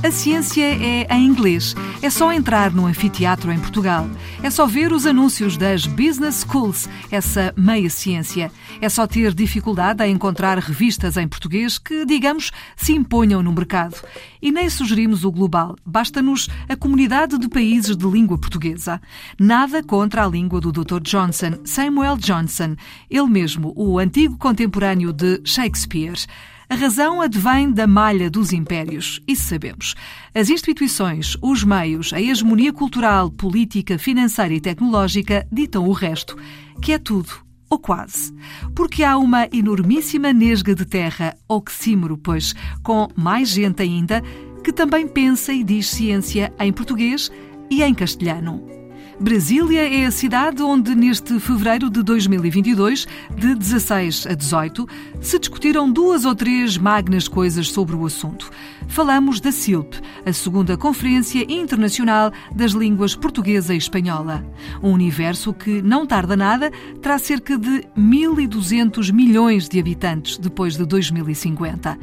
A ciência é em inglês. É só entrar no anfiteatro em Portugal. É só ver os anúncios das Business Schools, essa meia ciência. É só ter dificuldade em encontrar revistas em português que, digamos, se imponham no mercado. E nem sugerimos o global. Basta-nos a comunidade de países de língua portuguesa. Nada contra a língua do Dr. Johnson, Samuel Johnson, ele mesmo, o antigo contemporâneo de Shakespeare. A razão advém da malha dos impérios, isso sabemos. As instituições, os meios, a hegemonia cultural, política, financeira e tecnológica ditam o resto, que é tudo, ou quase. Porque há uma enormíssima nesga de terra, oxímoro, pois, com mais gente ainda, que também pensa e diz ciência em português e em castelhano. Brasília é a cidade onde, neste fevereiro de 2022, de 16 a 18, se discutiram duas ou três magnas coisas sobre o assunto. Falamos da CILP, a segunda Conferência Internacional das Línguas Portuguesa e Espanhola. Um universo que, não tarda nada, terá cerca de 1.200 milhões de habitantes depois de 2050.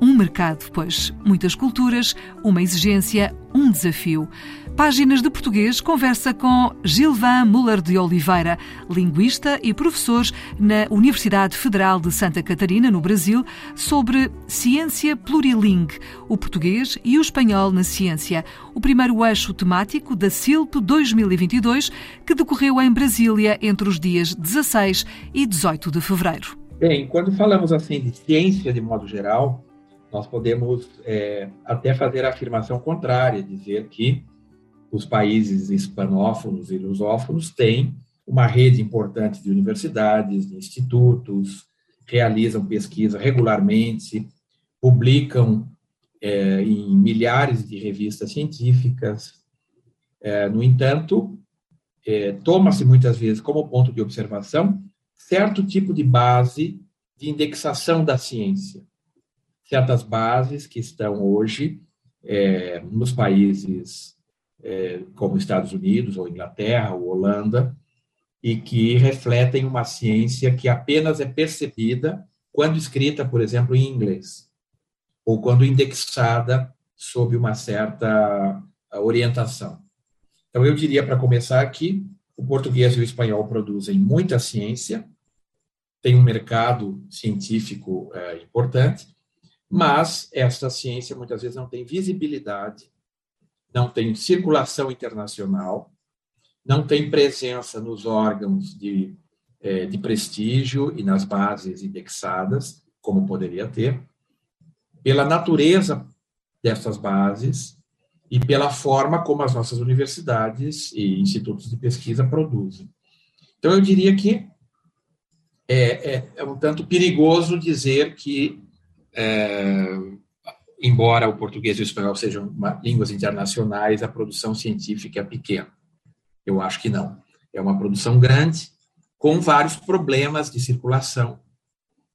Um mercado, pois, muitas culturas, uma exigência, um desafio. Páginas de Português conversa com Gilvan Muller de Oliveira, linguista e professor na Universidade Federal de Santa Catarina, no Brasil, sobre ciência plurilingue, o português e o espanhol na ciência, o primeiro eixo temático da CILP 2022, que decorreu em Brasília entre os dias 16 e 18 de fevereiro. Bem, quando falamos assim de ciência de modo geral, nós podemos é, até fazer a afirmação contrária, dizer que os países hispanófonos e lusófonos têm uma rede importante de universidades, de institutos, realizam pesquisa regularmente, publicam é, em milhares de revistas científicas. É, no entanto, é, toma-se muitas vezes como ponto de observação certo tipo de base de indexação da ciência, certas bases que estão hoje é, nos países é, como Estados Unidos, ou Inglaterra, ou Holanda, e que refletem uma ciência que apenas é percebida quando escrita, por exemplo, em inglês, ou quando indexada sob uma certa orientação. Então, eu diria, para começar aqui, o português e o espanhol produzem muita ciência, tem um mercado científico é, importante, mas esta ciência muitas vezes não tem visibilidade não tem circulação internacional, não tem presença nos órgãos de, é, de prestígio e nas bases indexadas, como poderia ter, pela natureza dessas bases e pela forma como as nossas universidades e institutos de pesquisa produzem. Então, eu diria que é, é, é um tanto perigoso dizer que é, embora o português e o espanhol sejam línguas internacionais, a produção científica é pequena. Eu acho que não. É uma produção grande, com vários problemas de circulação,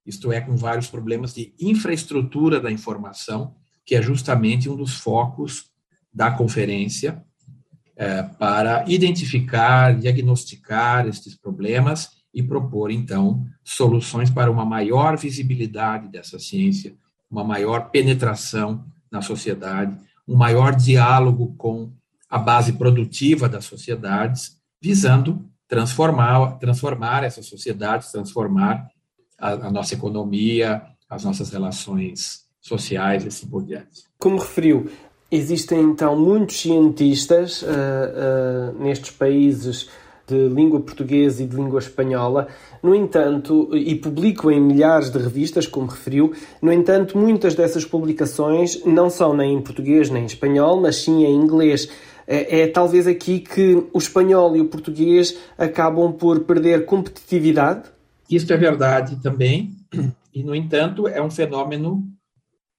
isto é, com vários problemas de infraestrutura da informação, que é justamente um dos focos da conferência, é, para identificar, diagnosticar estes problemas e propor, então, soluções para uma maior visibilidade dessa ciência, uma maior penetração na sociedade, um maior diálogo com a base produtiva das sociedades, visando transformar, transformar essas sociedades, transformar a, a nossa economia, as nossas relações sociais e assim por diante. Como referiu, existem então muitos cientistas uh, uh, nestes países de língua portuguesa e de língua espanhola. No entanto, e publicam em milhares de revistas, como referiu, no entanto, muitas dessas publicações não são nem em português nem em espanhol, mas sim em inglês. É, é talvez aqui que o espanhol e o português acabam por perder competitividade? Isso é verdade também, e no entanto, é um fenômeno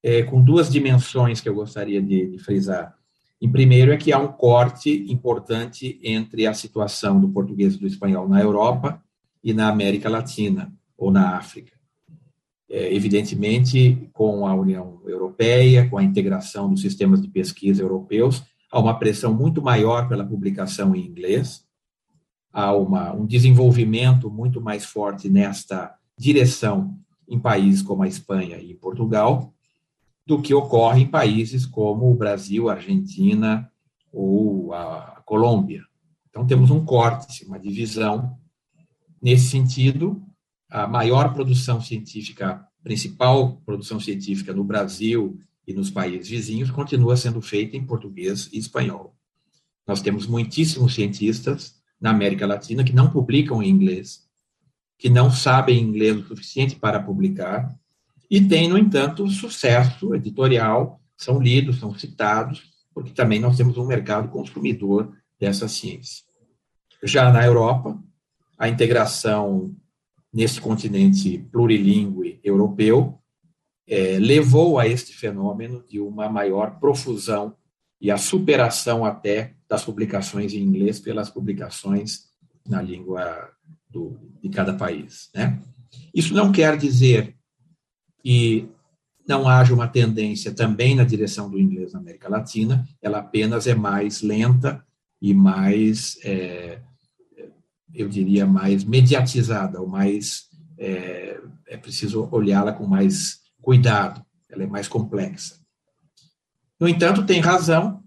é, com duas dimensões que eu gostaria de, de frisar. Em primeiro, é que há um corte importante entre a situação do português e do espanhol na Europa e na América Latina ou na África. É, evidentemente, com a União Europeia, com a integração dos sistemas de pesquisa europeus, há uma pressão muito maior pela publicação em inglês, há uma, um desenvolvimento muito mais forte nesta direção em países como a Espanha e Portugal, do que ocorre em países como o Brasil, a Argentina ou a Colômbia. Então, temos um corte, uma divisão. Nesse sentido, a maior produção científica, principal produção científica no Brasil e nos países vizinhos, continua sendo feita em português e espanhol. Nós temos muitíssimos cientistas na América Latina que não publicam em inglês, que não sabem inglês o suficiente para publicar, e têm, no entanto, sucesso editorial, são lidos, são citados, porque também nós temos um mercado consumidor dessa ciência. Já na Europa, a integração nesse continente plurilingüe europeu é, levou a este fenômeno de uma maior profusão e a superação até das publicações em inglês pelas publicações na língua do, de cada país. Né? Isso não quer dizer que não haja uma tendência também na direção do inglês na América Latina, ela apenas é mais lenta e mais, é, eu diria, mais mediatizada, ou mais, é, é preciso olhá-la com mais cuidado, ela é mais complexa. No entanto, tem razão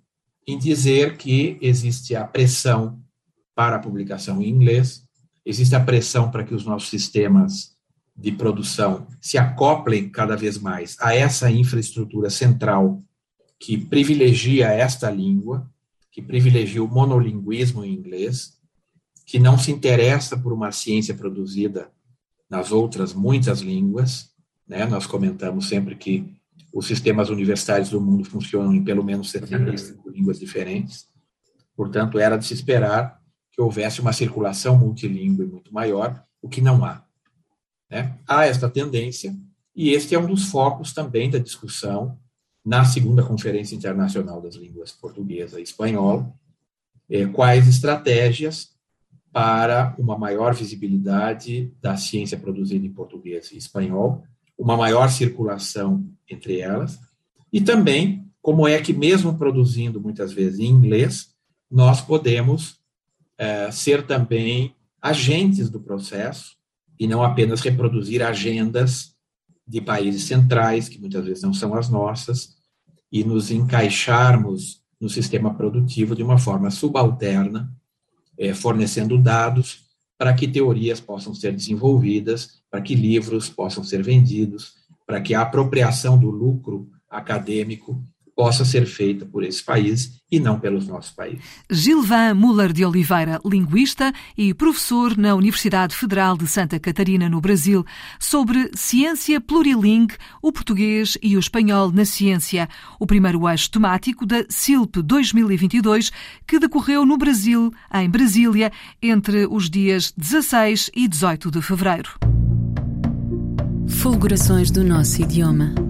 em dizer que existe a pressão para a publicação em inglês, existe a pressão para que os nossos sistemas de produção se acoplem cada vez mais a essa infraestrutura central que privilegia esta língua, que privilegia o monolinguismo em inglês, que não se interessa por uma ciência produzida nas outras muitas línguas, né? Nós comentamos sempre que os sistemas universitários do mundo funcionam em pelo menos 75 línguas diferentes. Portanto, era de se esperar que houvesse uma circulação multilingüe muito maior, o que não há. Né? Há esta tendência, e este é um dos focos também da discussão na segunda Conferência Internacional das Línguas Portuguesa e Espanhola, é, quais estratégias para uma maior visibilidade da ciência produzida em português e espanhol, uma maior circulação entre elas, e também como é que, mesmo produzindo muitas vezes em inglês, nós podemos é, ser também agentes do processo e não apenas reproduzir agendas de países centrais, que muitas vezes não são as nossas, e nos encaixarmos no sistema produtivo de uma forma subalterna, é, fornecendo dados para que teorias possam ser desenvolvidas, para que livros possam ser vendidos, para que a apropriação do lucro acadêmico possa ser feita por esse país e não pelos nossos países. Gilvan Muller de Oliveira, linguista e professor na Universidade Federal de Santa Catarina, no Brasil, sobre ciência plurilingue, o português e o espanhol na ciência, o primeiro eixo temático da SILP 2022, que decorreu no Brasil, em Brasília, entre os dias 16 e 18 de fevereiro. Fulgurações do nosso idioma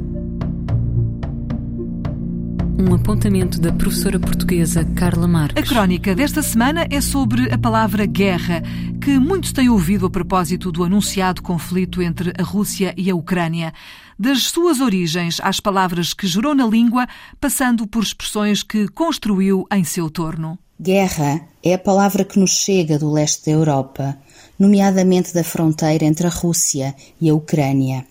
um apontamento da professora portuguesa Carla Marques. A crónica desta semana é sobre a palavra guerra, que muitos têm ouvido a propósito do anunciado conflito entre a Rússia e a Ucrânia. Das suas origens às palavras que gerou na língua, passando por expressões que construiu em seu torno. Guerra é a palavra que nos chega do leste da Europa, nomeadamente da fronteira entre a Rússia e a Ucrânia.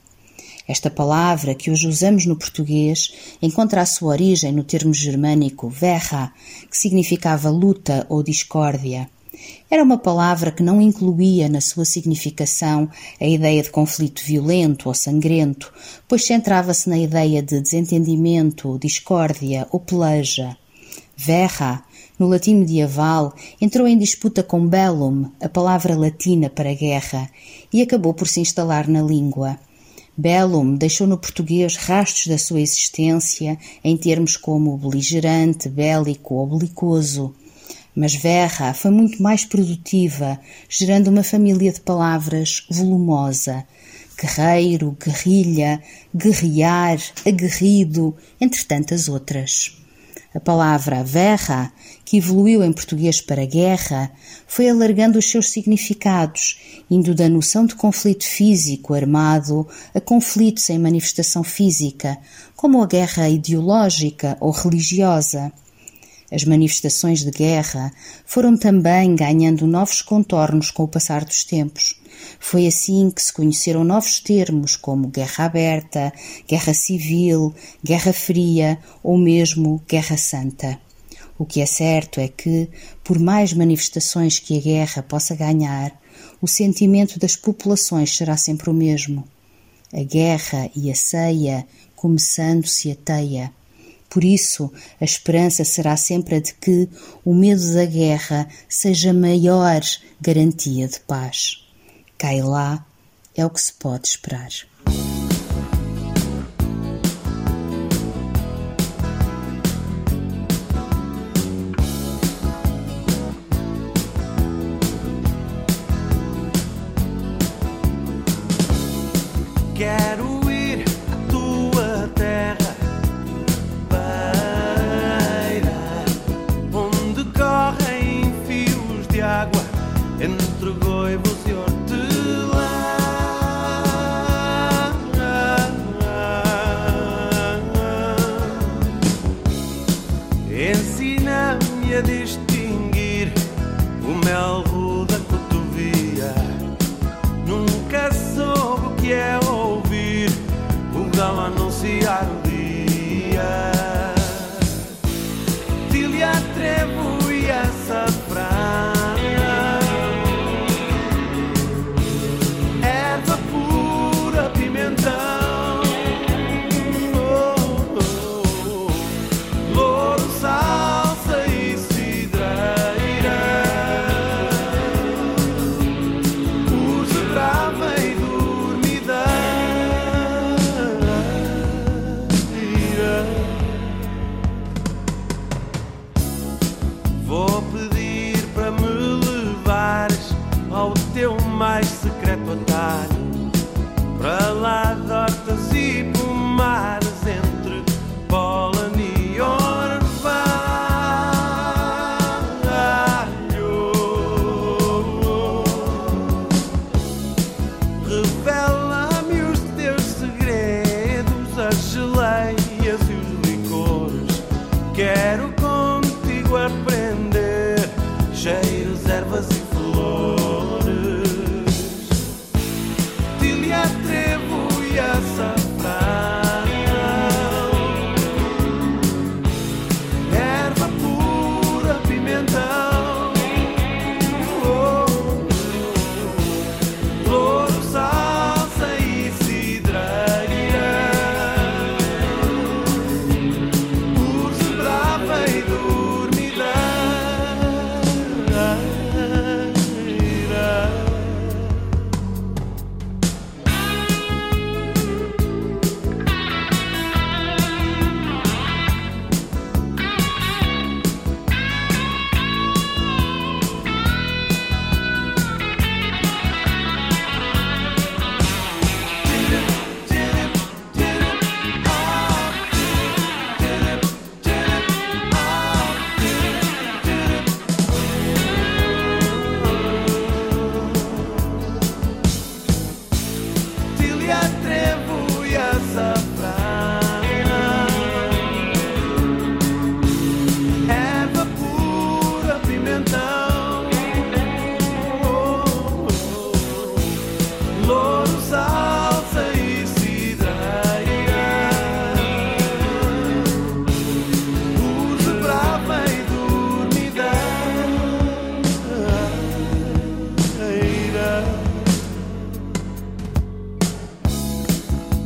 Esta palavra, que hoje usamos no português, encontra a sua origem no termo germânico verra, que significava luta ou discórdia. Era uma palavra que não incluía na sua significação a ideia de conflito violento ou sangrento, pois centrava-se na ideia de desentendimento, discórdia ou peleja. Verra, no latim medieval, entrou em disputa com bellum, a palavra latina para guerra, e acabou por se instalar na língua. Bellum deixou no português rastros da sua existência em termos como beligerante, bélico ou belicoso. Mas Verra foi muito mais produtiva, gerando uma família de palavras volumosa. Guerreiro, guerrilha, guerrear, aguerrido, entre tantas outras. A palavra verra, que evoluiu em português para guerra, foi alargando os seus significados, indo da noção de conflito físico armado a conflito sem manifestação física, como a guerra ideológica ou religiosa. As manifestações de guerra foram também ganhando novos contornos com o passar dos tempos. Foi assim que se conheceram novos termos como guerra aberta, guerra civil, guerra fria ou mesmo guerra santa. O que é certo é que, por mais manifestações que a guerra possa ganhar, o sentimento das populações será sempre o mesmo. A guerra e a ceia, começando-se a teia. Por isso, a esperança será sempre a de que o medo da guerra seja maior garantia de paz. Cai lá é o que se pode esperar.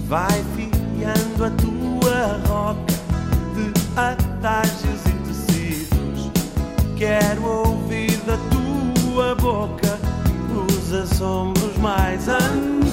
Vai fiando a tua roca de atalhos e tecidos. Quero ouvir da tua boca os assombros mais antigos.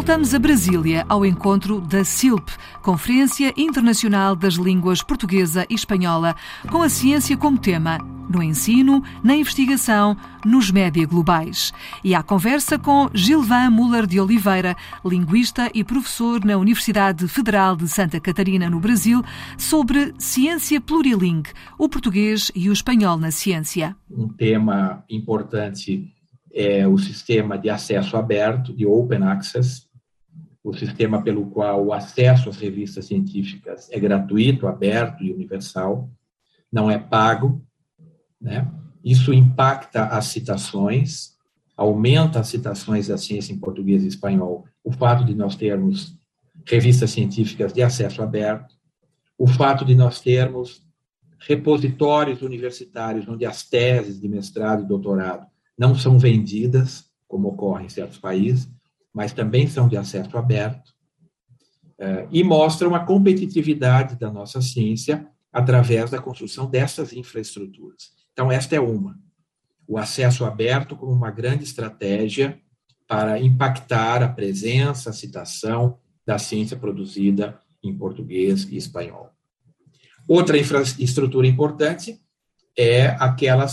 Voltamos a Brasília ao encontro da CILP, Conferência Internacional das Línguas Portuguesa e Espanhola, com a ciência como tema, no ensino, na investigação, nos média globais. E à conversa com Gilvan Muller de Oliveira, linguista e professor na Universidade Federal de Santa Catarina, no Brasil, sobre ciência plurilingue, o português e o espanhol na ciência. Um tema importante é o sistema de acesso aberto, de Open Access, o sistema pelo qual o acesso às revistas científicas é gratuito, aberto e universal, não é pago, né? Isso impacta as citações, aumenta as citações da ciência em português e espanhol, o fato de nós termos revistas científicas de acesso aberto, o fato de nós termos repositórios universitários onde as teses de mestrado e doutorado não são vendidas, como ocorre em certos países, mas também são de acesso aberto, eh, e mostram a competitividade da nossa ciência através da construção dessas infraestruturas. Então, esta é uma. O acesso aberto como uma grande estratégia para impactar a presença, a citação da ciência produzida em português e espanhol. Outra infraestrutura importante é aquela,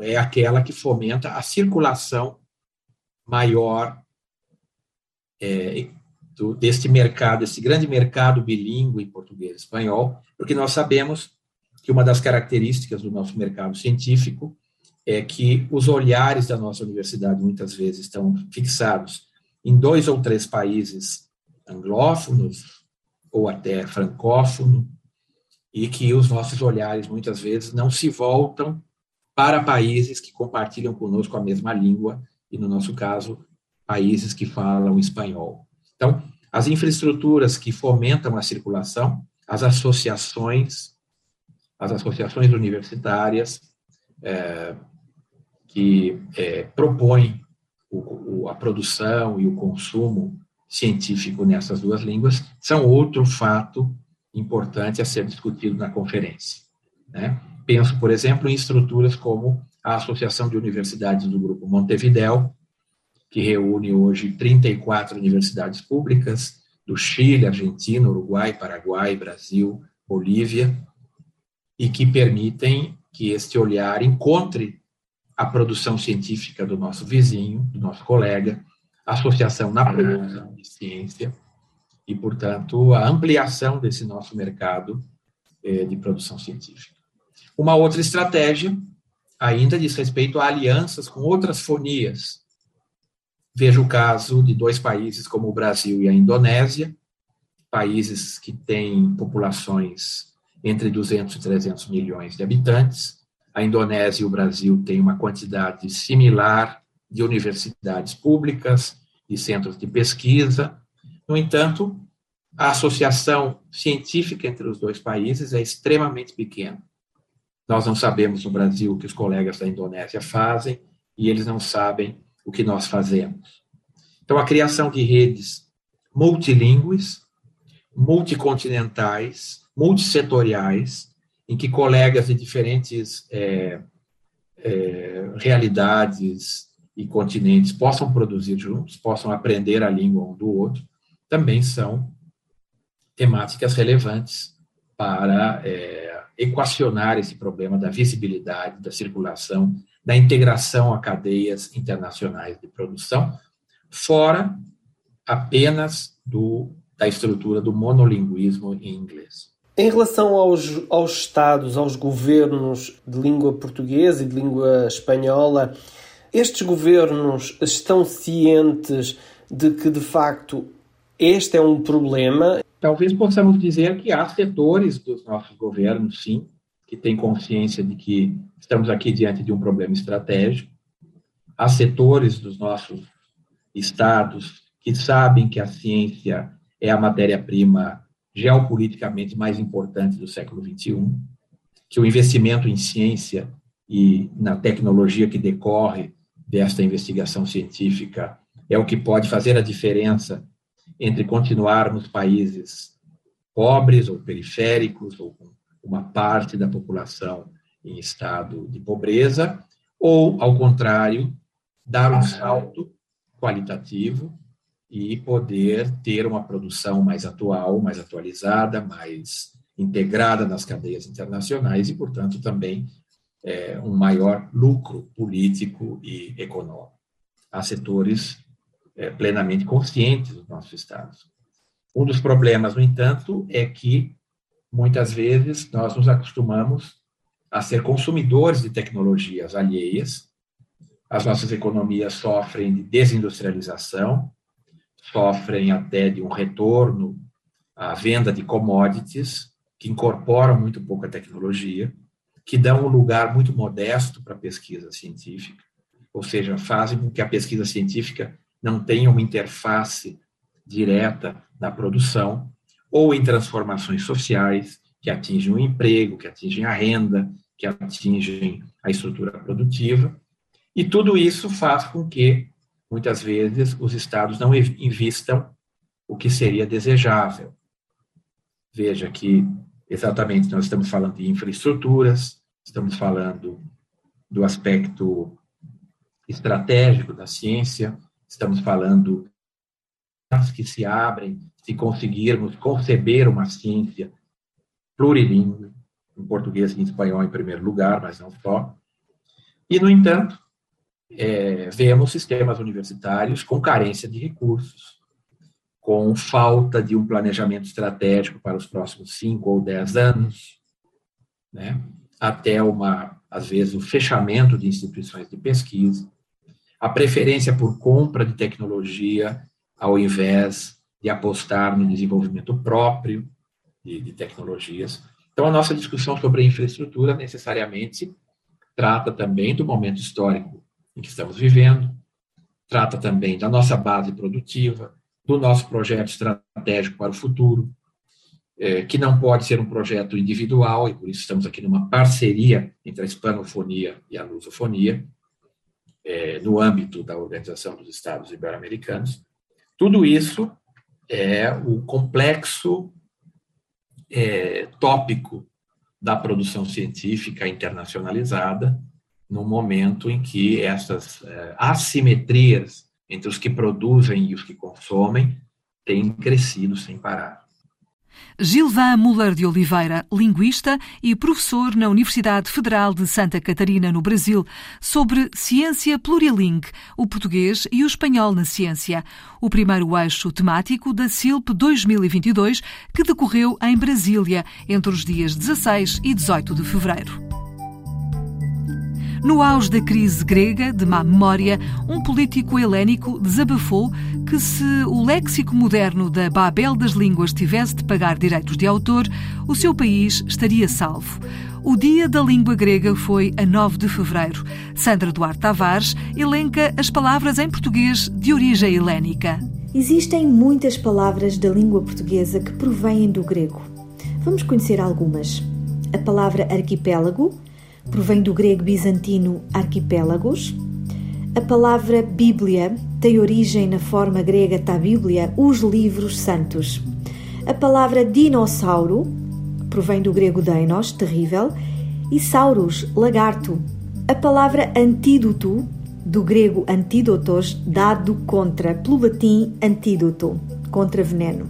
é aquela que fomenta a circulação maior é, do, deste mercado, esse grande mercado bilíngue em português e espanhol, porque nós sabemos que uma das características do nosso mercado científico é que os olhares da nossa universidade muitas vezes estão fixados em dois ou três países anglófonos ou até francófono, e que os nossos olhares muitas vezes não se voltam para países que compartilham conosco a mesma língua, e no nosso caso, países que falam espanhol. Então, as infraestruturas que fomentam a circulação, as associações, as associações universitárias é, que é, propõem o, o, a produção e o consumo científico nessas duas línguas, são outro fato importante a ser discutido na conferência. Né? Penso, por exemplo, em estruturas como a Associação de Universidades do Grupo Montevidéu, que reúne hoje 34 universidades públicas do Chile, Argentina, Uruguai, Paraguai, Brasil, Bolívia, e que permitem que este olhar encontre a produção científica do nosso vizinho, do nosso colega, associação na produção de ciência, e, portanto, a ampliação desse nosso mercado eh, de produção científica. Uma outra estratégia ainda diz respeito a alianças com outras fonias. Veja o caso de dois países como o Brasil e a Indonésia, países que têm populações entre 200 e 300 milhões de habitantes. A Indonésia e o Brasil têm uma quantidade similar de universidades públicas, de centros de pesquisa, no entanto, a associação científica entre os dois países é extremamente pequena. Nós não sabemos no Brasil o que os colegas da Indonésia fazem e eles não sabem o que nós fazemos. Então, a criação de redes multilingües, multicontinentais, multissetoriais, em que colegas de diferentes é, é, realidades e continentes possam produzir juntos, possam aprender a língua um do outro, também são temáticas relevantes para é, equacionar esse problema da visibilidade, da circulação, da integração a cadeias internacionais de produção, fora apenas do, da estrutura do monolinguismo em inglês. Em relação aos, aos Estados, aos governos de língua portuguesa e de língua espanhola, estes governos estão cientes de que, de facto, este é um problema. Talvez possamos dizer que há setores dos nossos governos, sim, que têm consciência de que estamos aqui diante de um problema estratégico. Há setores dos nossos estados que sabem que a ciência é a matéria-prima geopoliticamente mais importante do século XXI, que o investimento em ciência e na tecnologia que decorre desta investigação científica é o que pode fazer a diferença entre continuarmos países pobres ou periféricos, ou com uma parte da população em estado de pobreza, ou, ao contrário, dar um salto qualitativo e poder ter uma produção mais atual, mais atualizada, mais integrada nas cadeias internacionais e, portanto, também é, um maior lucro político e econômico. Há setores é, plenamente conscientes dos nossos estados. Um dos problemas, no entanto, é que muitas vezes nós nos acostumamos a ser consumidores de tecnologias alheias. As nossas economias sofrem de desindustrialização, sofrem até de um retorno à venda de commodities, que incorporam muito pouca tecnologia, que dão um lugar muito modesto para a pesquisa científica, ou seja, fazem com que a pesquisa científica não tenha uma interface direta na produção ou em transformações sociais que atingem o emprego, que atingem a renda, que atingem a estrutura produtiva. E tudo isso faz com que, muitas vezes, os estados não invistam o que seria desejável. Veja que, exatamente, nós estamos falando de infraestruturas, estamos falando do aspecto estratégico da ciência, estamos falando que se abrem se conseguirmos conceber uma ciência plurilingue, em português e em espanhol em primeiro lugar, mas não só. E, no entanto, é, vemos sistemas universitários com carência de recursos, com falta de um planejamento estratégico para os próximos cinco ou dez anos, né? até uma, às vezes, o fechamento de instituições de pesquisa, a preferência por compra de tecnologia ao invés de apostar no desenvolvimento próprio de, de tecnologias. Então, a nossa discussão sobre infraestrutura necessariamente trata também do momento histórico em que estamos vivendo, trata também da nossa base produtiva, do nosso projeto estratégico para o futuro, é, que não pode ser um projeto individual, e por isso estamos aqui numa parceria entre a hispanofonia e a lusofonia, é, no âmbito da Organização dos Estados Ibero-Americanos. Tudo isso é o complexo é, tópico da produção científica internacionalizada, no momento em que essas é, assimetrias entre os que produzem e os que consomem têm crescido sem parar. Gilvan Muller de Oliveira, linguista e professor na Universidade Federal de Santa Catarina, no Brasil, sobre ciência plurilingue, o português e o espanhol na ciência, o primeiro eixo temático da CILP 2022, que decorreu em Brasília entre os dias 16 e 18 de fevereiro. No auge da crise grega, de má memória, um político helénico desabafou que se o léxico moderno da Babel das línguas tivesse de pagar direitos de autor, o seu país estaria salvo. O Dia da Língua Grega foi a 9 de fevereiro. Sandra Duarte Tavares elenca as palavras em português de origem helénica. Existem muitas palavras da língua portuguesa que provêm do grego. Vamos conhecer algumas. A palavra arquipélago provém do grego bizantino arquipélagos. A palavra Bíblia tem origem na forma grega ta Bíblia, os livros santos. A palavra dinossauro provém do grego deinos, terrível, e saurus, lagarto. A palavra antídoto, do grego antídotos, dado contra, pelo latim antídoto, contra veneno.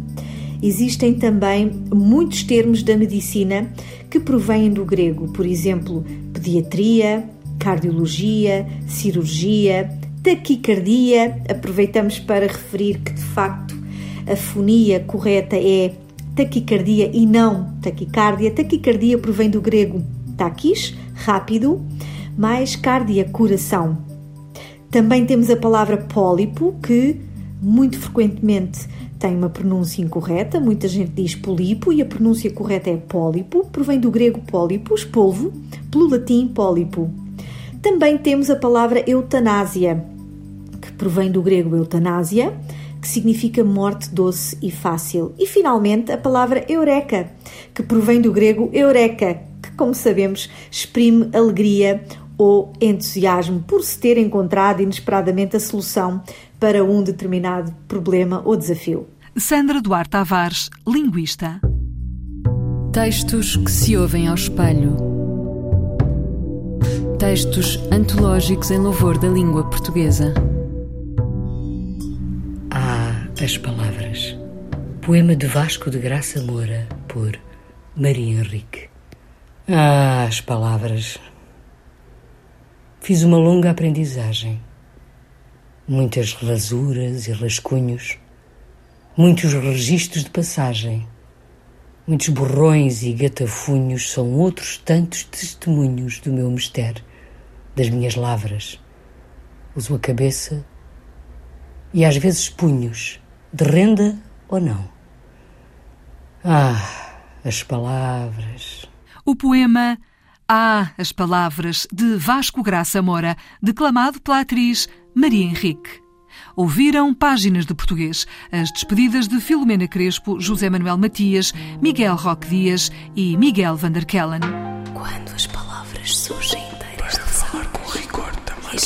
Existem também muitos termos da medicina que provêm do grego, por exemplo, pediatria, cardiologia, cirurgia, taquicardia. Aproveitamos para referir que, de facto, a fonia correta é taquicardia e não taquicardia. Taquicardia provém do grego taquis, rápido, mais cardia, coração. Também temos a palavra pólipo, que muito frequentemente tem uma pronúncia incorreta, muita gente diz pólipo e a pronúncia correta é pólipo, provém do grego pólipos, polvo, pelo latim pólipo. Também temos a palavra eutanásia, que provém do grego eutanásia, que significa morte doce e fácil. E finalmente a palavra eureka, que provém do grego eureka, que, como sabemos, exprime alegria ou entusiasmo por se ter encontrado inesperadamente a solução para um determinado problema ou desafio. Sandra Duarte Tavares, linguista. Textos que se ouvem ao espelho. Textos antológicos em louvor da língua portuguesa. Há As Palavras. Poema de Vasco de Graça Moura, por Maria Henrique. Ah, as palavras. Fiz uma longa aprendizagem. Muitas rasuras e rascunhos. Muitos registros de passagem. Muitos borrões e gatafunhos são outros tantos testemunhos do meu mistério, das minhas lavras. Uso a cabeça e às vezes punhos, de renda ou não. Ah, as palavras. O poema Ah, as palavras de Vasco Graça Moura, declamado pela atriz Maria Henrique. Ouviram páginas de português, as despedidas de Filomena Crespo, José Manuel Matias, Miguel Roque Dias e Miguel Vanderkellen. Quando as palavras surgem inteiras de falar com rigor também. E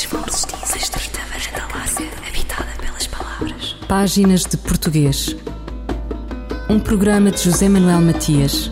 habitada pelas palavras. Páginas de Português. Um programa de José Manuel Matias,